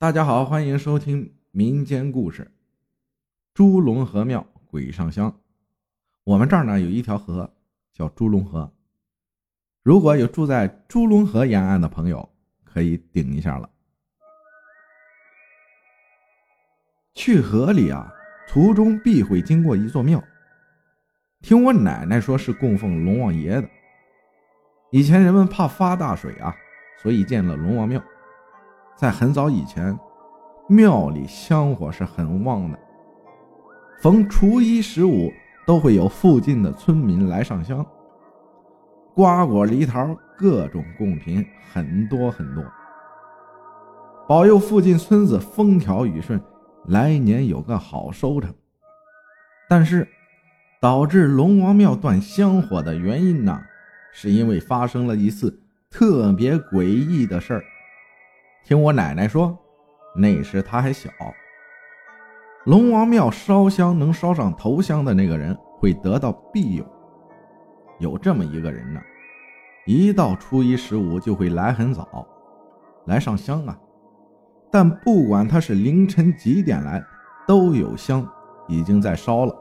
大家好，欢迎收听民间故事《猪龙河庙鬼上香》。我们这儿呢有一条河叫猪龙河，如果有住在猪龙河沿岸的朋友，可以顶一下了。去河里啊，途中必会经过一座庙，听我奶奶说是供奉龙王爷的。以前人们怕发大水啊，所以建了龙王庙。在很早以前，庙里香火是很旺的。逢初一、十五，都会有附近的村民来上香，瓜果梨桃各种贡品很多很多，保佑附近村子风调雨顺，来年有个好收成。但是，导致龙王庙断香火的原因呢，是因为发生了一次特别诡异的事儿。听我奶奶说，那时她还小。龙王庙烧香能烧上头香的那个人会得到庇佑。有这么一个人呢，一到初一十五就会来很早，来上香啊。但不管他是凌晨几点来，都有香已经在烧了。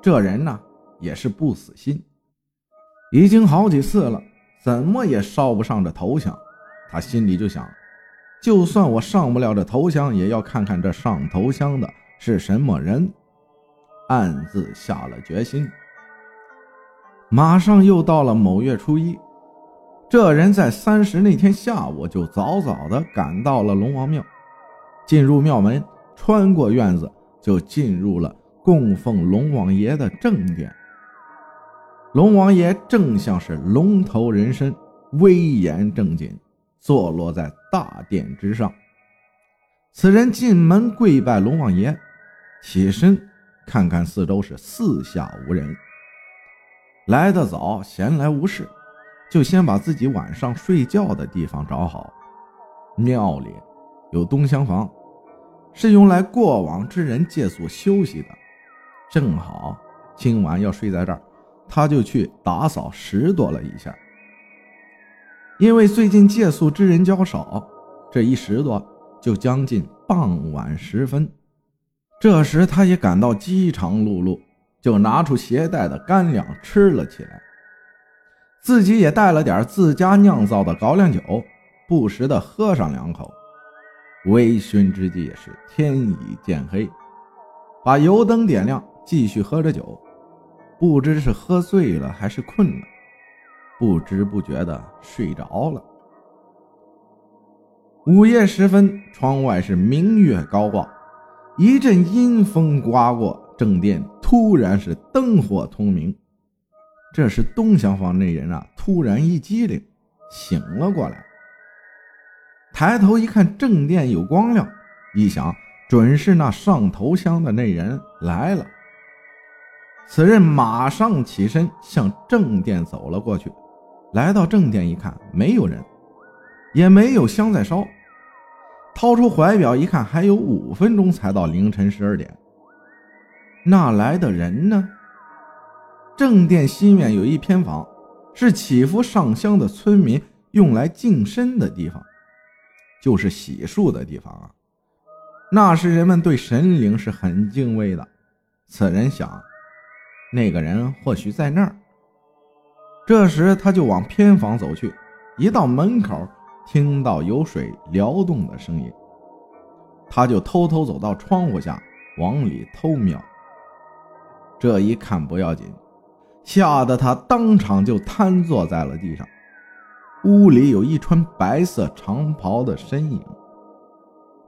这人呢也是不死心，已经好几次了，怎么也烧不上这头香。他心里就想，就算我上不了这头香，也要看看这上头香的是什么人。暗自下了决心。马上又到了某月初一，这人在三十那天下午就早早的赶到了龙王庙，进入庙门，穿过院子，就进入了供奉龙王爷的正殿。龙王爷正像是龙头人身，威严正经。坐落在大殿之上，此人进门跪拜龙王爷，起身看看四周是四下无人。来得早，闲来无事，就先把自己晚上睡觉的地方找好。庙里有东厢房，是用来过往之人借宿休息的。正好今晚要睡在这儿，他就去打扫拾掇了一下。因为最近借宿之人较少，这一拾掇就将近傍晚时分。这时他也感到饥肠辘辘，就拿出携带的干粮吃了起来。自己也带了点自家酿造的高粱酒，不时的喝上两口。微醺之际也是天已渐黑，把油灯点亮，继续喝着酒。不知是喝醉了还是困了。不知不觉的睡着了。午夜时分，窗外是明月高挂，一阵阴风刮过，正殿突然是灯火通明。这时东厢房那人啊，突然一激灵，醒了过来。抬头一看，正殿有光亮，一想，准是那上头香的那人来了。此人马上起身，向正殿走了过去。来到正殿一看，没有人，也没有香在烧。掏出怀表一看，还有五分钟才到凌晨十二点。哪来的人呢？正殿西面有一偏房，是祈福上香的村民用来净身的地方，就是洗漱的地方啊。那时人们对神灵是很敬畏的。此人想，那个人或许在那儿。这时，他就往偏房走去。一到门口，听到有水撩动的声音，他就偷偷走到窗户下，往里偷瞄。这一看不要紧，吓得他当场就瘫坐在了地上。屋里有一穿白色长袍的身影，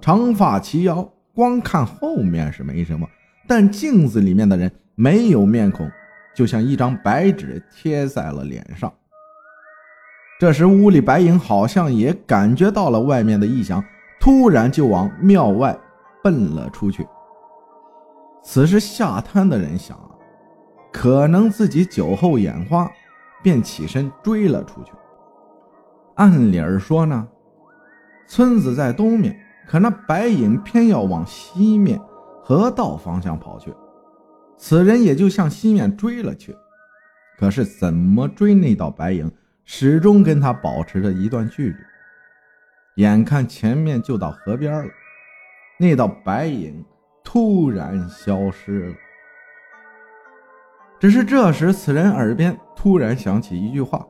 长发齐腰，光看后面是没什么，但镜子里面的人没有面孔。就像一张白纸贴在了脸上。这时，屋里白影好像也感觉到了外面的异响，突然就往庙外奔了出去。此时下滩的人想，可能自己酒后眼花，便起身追了出去。按理儿说呢，村子在东面，可那白影偏要往西面河道方向跑去。此人也就向西面追了去，可是怎么追那道白影，始终跟他保持着一段距离。眼看前面就到河边了，那道白影突然消失了。只是这时，此人耳边突然响起一句话：“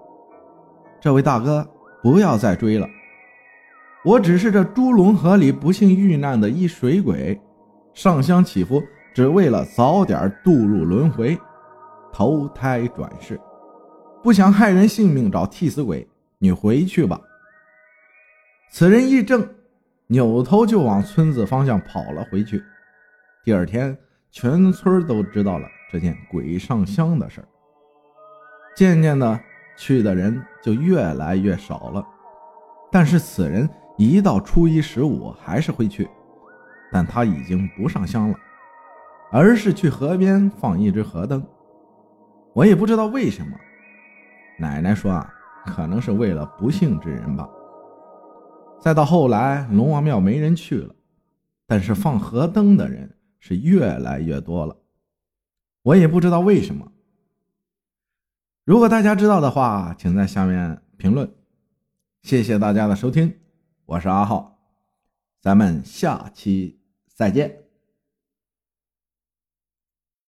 这位大哥，不要再追了，我只是这猪龙河里不幸遇难的一水鬼，上香祈福，只为了早点渡入轮回，投胎转世，不想害人性命找替死鬼。你回去吧。”此人一怔，扭头就往村子方向跑了回去。第二天，全村都知道了这件鬼上香的事儿。渐渐的，去的人就越来越少了。但是此人一到初一十五还是会去，但他已经不上香了，而是去河边放一只河灯。我也不知道为什么。奶奶说啊，可能是为了不幸之人吧。再到后来，龙王庙没人去了，但是放河灯的人是越来越多了。我也不知道为什么。如果大家知道的话，请在下面评论。谢谢大家的收听，我是阿浩，咱们下期再见。